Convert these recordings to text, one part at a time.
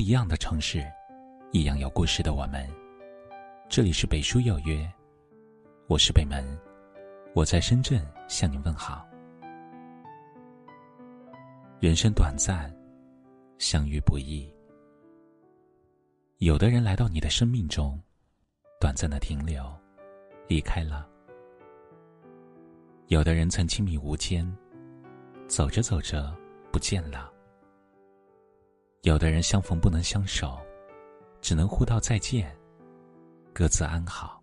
一样的城市，一样有故事的我们。这里是北书有约，我是北门，我在深圳向你问好。人生短暂，相遇不易。有的人来到你的生命中，短暂的停留，离开了；有的人曾亲密无间，走着走着不见了。有的人相逢不能相守，只能互道再见，各自安好；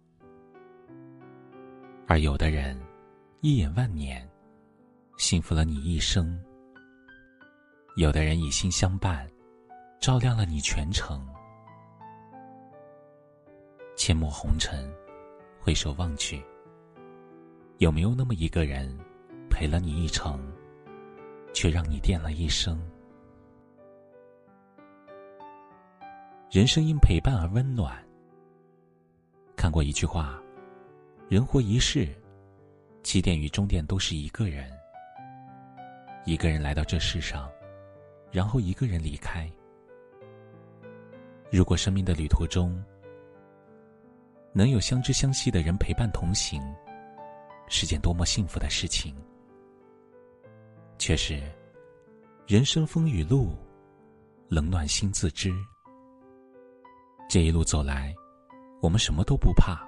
而有的人一眼万年，幸福了你一生。有的人以心相伴，照亮了你全程。阡陌红尘，回首望去，有没有那么一个人，陪了你一程，却让你惦了一生？人生因陪伴而温暖。看过一句话：“人活一世，起点与终点都是一个人。一个人来到这世上，然后一个人离开。如果生命的旅途中能有相知相惜的人陪伴同行，是件多么幸福的事情。却是人生风雨路，冷暖心自知。”这一路走来，我们什么都不怕，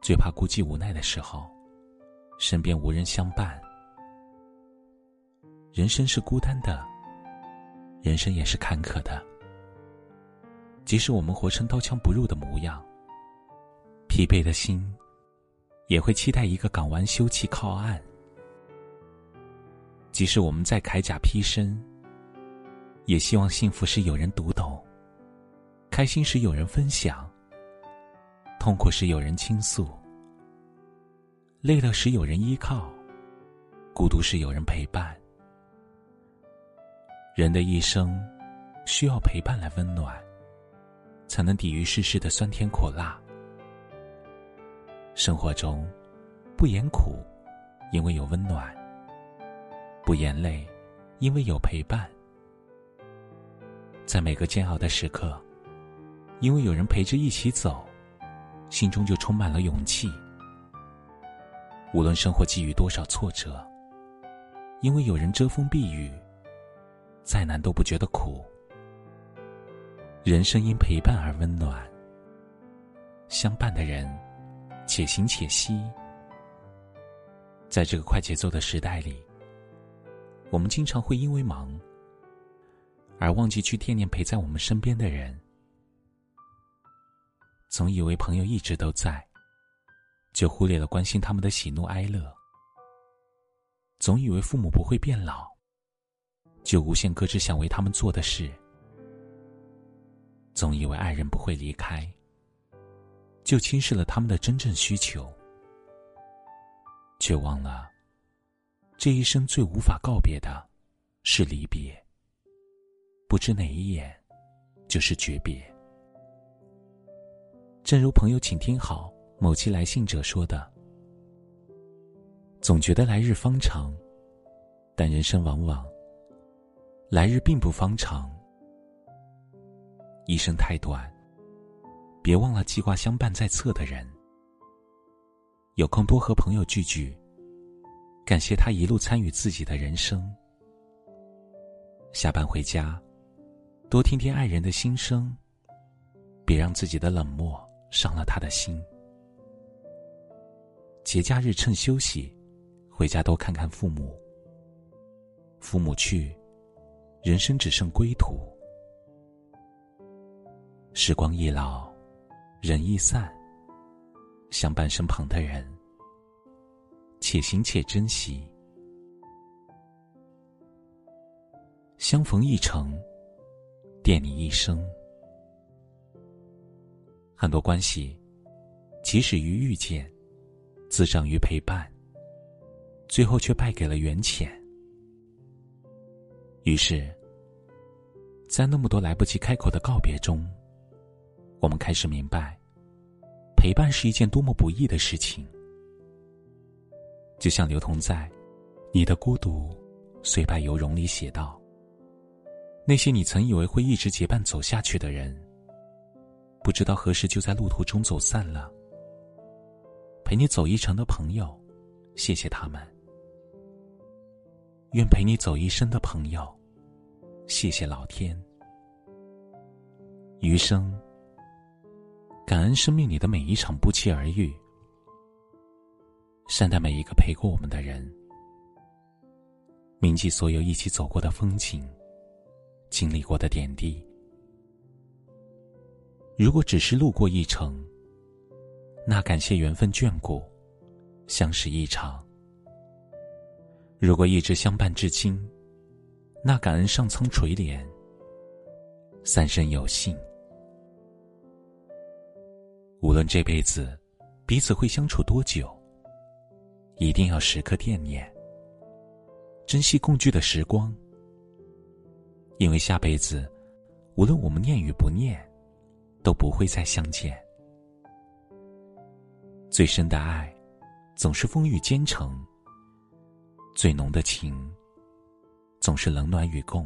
最怕孤寂无奈的时候，身边无人相伴。人生是孤单的，人生也是坎坷的。即使我们活成刀枪不入的模样，疲惫的心也会期待一个港湾休憩靠岸。即使我们在铠甲披身，也希望幸福是有人读懂。开心时有人分享，痛苦时有人倾诉，累了时有人依靠，孤独时有人陪伴。人的一生需要陪伴来温暖，才能抵御世事的酸甜苦辣。生活中，不言苦，因为有温暖；不言累，因为有陪伴。在每个煎熬的时刻。因为有人陪着一起走，心中就充满了勇气。无论生活给予多少挫折，因为有人遮风避雨，再难都不觉得苦。人生因陪伴而温暖，相伴的人，且行且惜。在这个快节奏的时代里，我们经常会因为忙，而忘记去惦念陪在我们身边的人。总以为朋友一直都在，就忽略了关心他们的喜怒哀乐；总以为父母不会变老，就无限搁置想为他们做的事；总以为爱人不会离开，就轻视了他们的真正需求，却忘了，这一生最无法告别的，是离别。不知哪一眼，就是诀别。正如朋友，请听好，某期来信者说的：“总觉得来日方长，但人生往往来日并不方长。一生太短，别忘了记挂相伴在侧的人。有空多和朋友聚聚，感谢他一路参与自己的人生。下班回家，多听听爱人的心声，别让自己的冷漠。”伤了他的心。节假日趁休息，回家多看看父母。父母去，人生只剩归途。时光易老，人易散。相伴身旁的人，且行且珍惜。相逢一程，惦你一生。很多关系，起始于遇见，滋长于陪伴，最后却败给了缘浅。于是，在那么多来不及开口的告别中，我们开始明白，陪伴是一件多么不易的事情。就像刘同在《你的孤独虽败犹荣》里写道：“那些你曾以为会一直结伴走下去的人，不知道何时就在路途中走散了。陪你走一程的朋友，谢谢他们；愿陪你走一生的朋友，谢谢老天。余生，感恩生命里的每一场不期而遇，善待每一个陪过我们的人，铭记所有一起走过的风景，经历过的点滴。如果只是路过一程，那感谢缘分眷顾，相识一场；如果一直相伴至今，那感恩上苍垂怜，三生有幸。无论这辈子彼此会相处多久，一定要时刻惦念，珍惜共聚的时光。因为下辈子，无论我们念与不念，都不会再相见。最深的爱，总是风雨兼程；最浓的情，总是冷暖与共。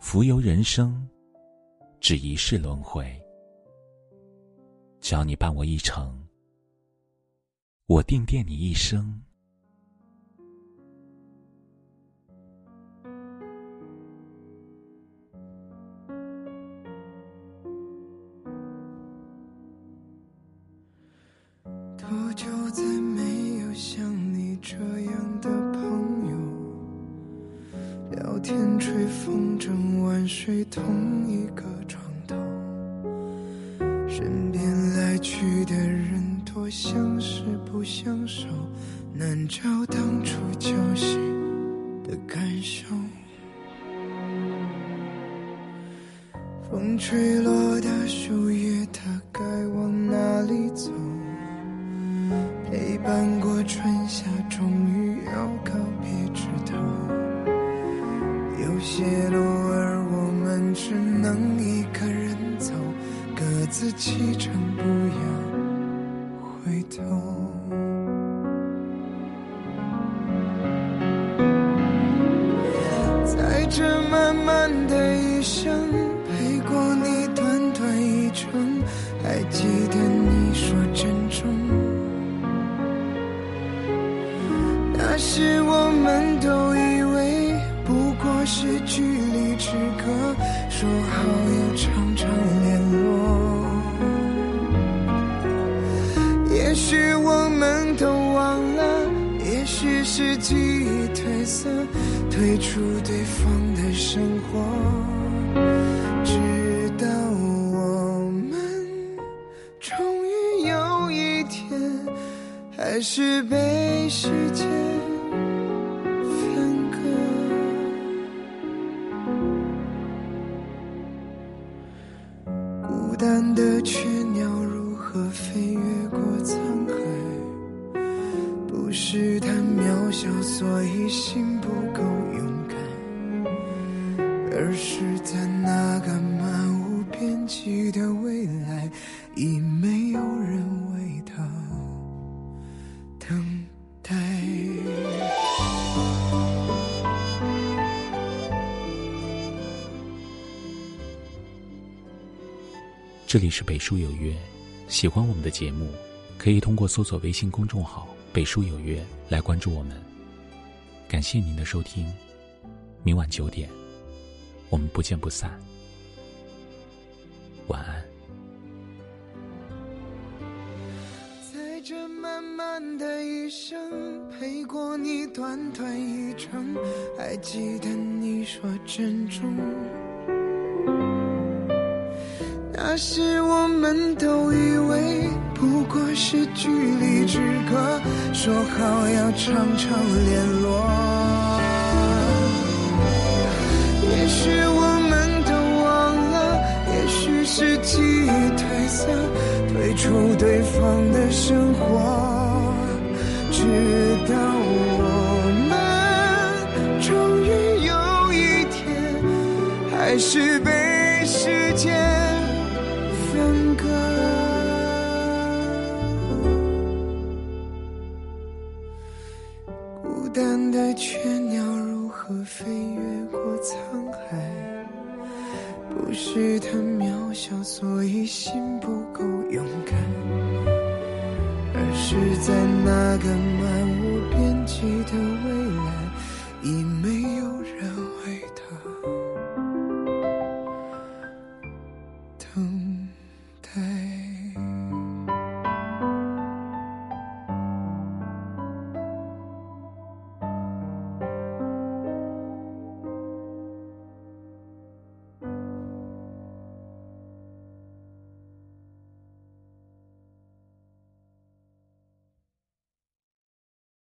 浮游人生，只一世轮回。只要你伴我一程，我定惦你一生。风吹落的树叶，它该往哪里走？陪伴过春夏，终于要告别枝头。有些路儿，我们只能一个人走。各自启程，不要回头。记得你说珍重。那时我们都以为不过是距离之隔，说好要常常联络。也许我们都忘了，也许是记忆褪色，退出对方的生活，是被时间分割。孤单的雀鸟如何飞越过？沧海不是太渺小，所以心不够勇敢，而是在这里是北书有约，喜欢我们的节目。可以通过搜索微信公众号“北书有约”来关注我们。感谢您的收听，明晚九点，我们不见不散。晚安。漫漫的一生，陪过你短短一程，还记得你说珍重。那时我们都以为不过是距离之隔，说好要常常联络。也许我们都忘了，也许是记忆褪色，出对方的生活，直到我们终于有一天，还是被时间。不是他渺小，所以心不够勇敢，而是在那个漫无边际的